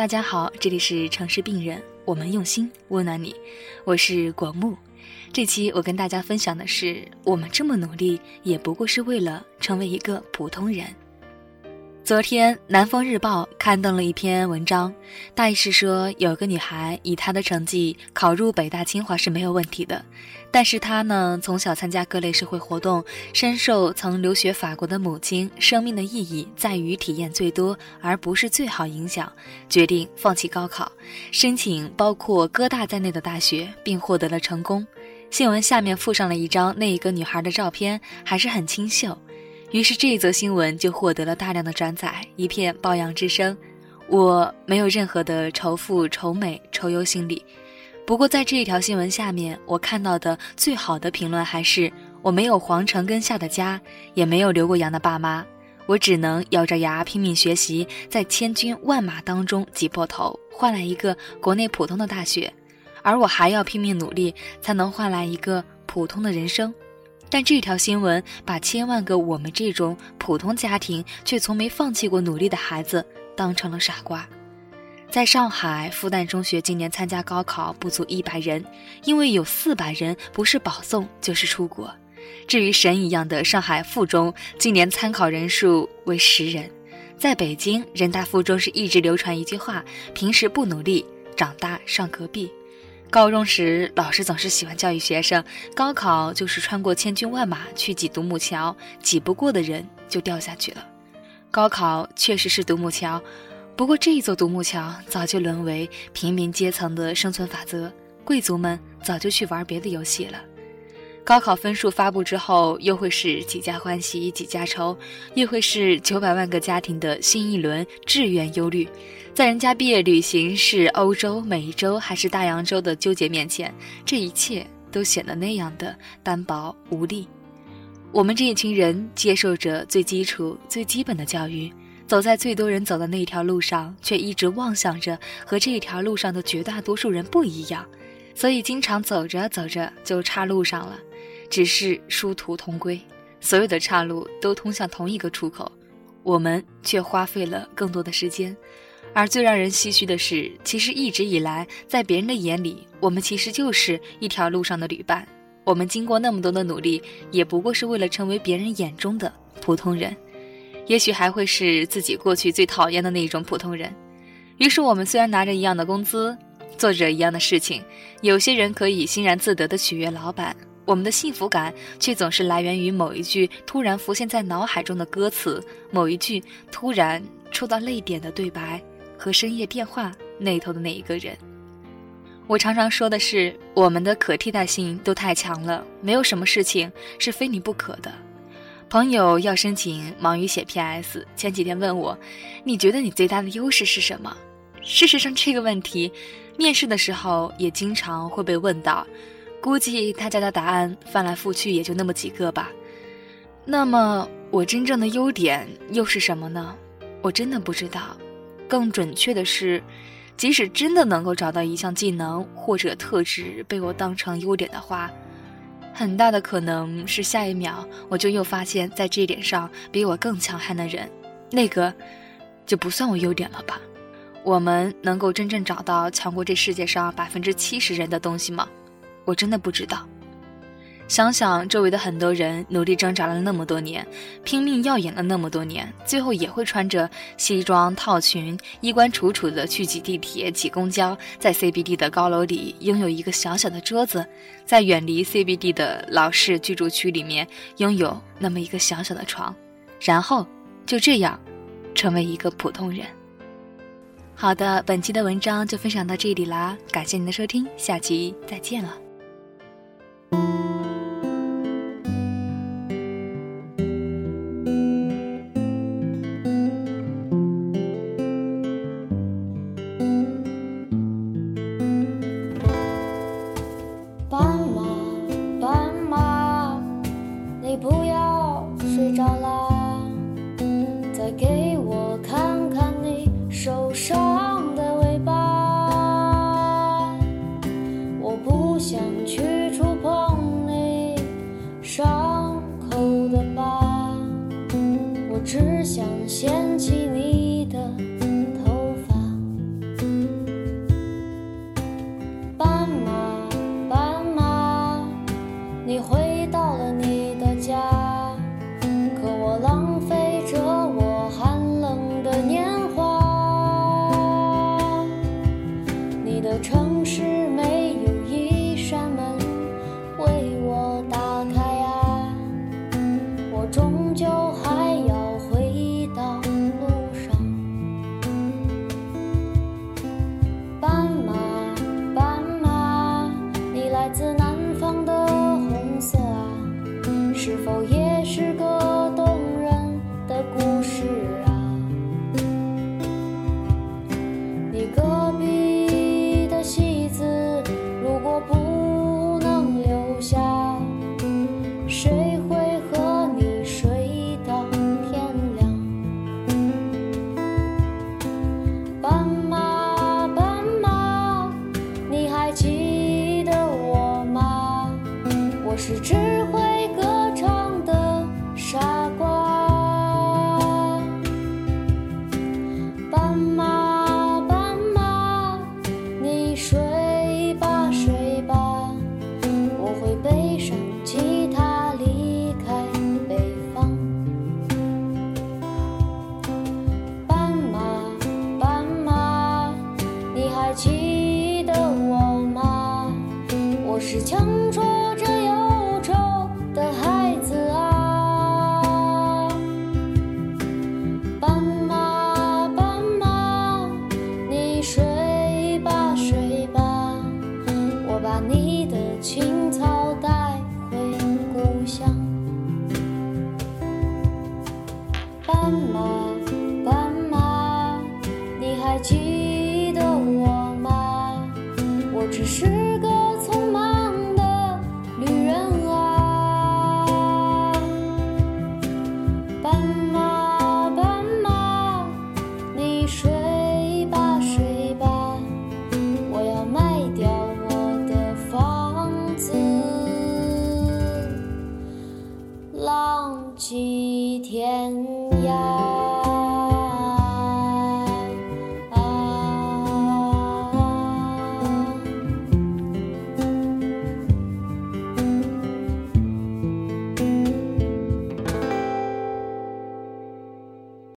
大家好，这里是城市病人，我们用心温暖你，我是果木。这期我跟大家分享的是，我们这么努力，也不过是为了成为一个普通人。昨天，《南方日报》刊登了一篇文章，大意是说，有个女孩以她的成绩考入北大清华是没有问题的，但是她呢，从小参加各类社会活动，深受曾留学法国的母亲“生命的意义在于体验最多，而不是最好”影响，决定放弃高考，申请包括哥大在内的大学，并获得了成功。新闻下面附上了一张那一个女孩的照片，还是很清秀。于是这一则新闻就获得了大量的转载，一片褒扬之声。我没有任何的仇富、仇美、仇优心理。不过在这一条新闻下面，我看到的最好的评论还是：我没有皇城根下的家，也没有留过洋的爸妈，我只能咬着牙拼命学习，在千军万马当中挤破头，换来一个国内普通的大学。而我还要拼命努力，才能换来一个普通的人生。但这条新闻把千万个我们这种普通家庭却从没放弃过努力的孩子当成了傻瓜。在上海复旦中学，今年参加高考不足一百人，因为有四百人不是保送就是出国。至于神一样的上海附中，今年参考人数为十人。在北京人大附中是一直流传一句话：平时不努力，长大上隔壁。高中时，老师总是喜欢教育学生，高考就是穿过千军万马去挤独木桥，挤不过的人就掉下去了。高考确实是独木桥，不过这一座独木桥早就沦为平民阶层的生存法则，贵族们早就去玩别的游戏了。高考分数发布之后，又会是几家欢喜几家愁，又会是九百万个家庭的新一轮志愿忧虑。在人家毕业旅行是欧洲、美洲还是大洋洲的纠结面前，这一切都显得那样的单薄无力。我们这一群人接受着最基础、最基本的教育，走在最多人走的那条路上，却一直妄想着和这一条路上的绝大多数人不一样，所以经常走着走着就岔路上了。只是殊途同归，所有的岔路都通向同一个出口，我们却花费了更多的时间。而最让人唏嘘的是，其实一直以来，在别人的眼里，我们其实就是一条路上的旅伴。我们经过那么多的努力，也不过是为了成为别人眼中的普通人，也许还会是自己过去最讨厌的那一种普通人。于是，我们虽然拿着一样的工资，做着一样的事情，有些人可以欣然自得地取悦老板，我们的幸福感却总是来源于某一句突然浮现在脑海中的歌词，某一句突然触到泪点的对白。和深夜电话那头的那一个人，我常常说的是，我们的可替代性都太强了，没有什么事情是非你不可的。朋友要申请，忙于写 PS，前几天问我，你觉得你最大的优势是什么？事实上，这个问题，面试的时候也经常会被问到，估计大家的答案翻来覆去也就那么几个吧。那么，我真正的优点又是什么呢？我真的不知道。更准确的是，即使真的能够找到一项技能或者特质被我当成优点的话，很大的可能是下一秒我就又发现，在这一点上比我更强悍的人，那个就不算我优点了吧？我们能够真正找到强过这世界上百分之七十人的东西吗？我真的不知道。想想周围的很多人，努力挣扎了那么多年，拼命耀眼了那么多年，最后也会穿着西装套裙，衣冠楚楚的去挤地铁、挤公交，在 CBD 的高楼里拥有一个小小的桌子，在远离 CBD 的老式居住区里面拥有那么一个小小的床，然后就这样成为一个普通人。好的，本期的文章就分享到这里啦，感谢您的收听，下期再见了。只想还记得我吗？我只是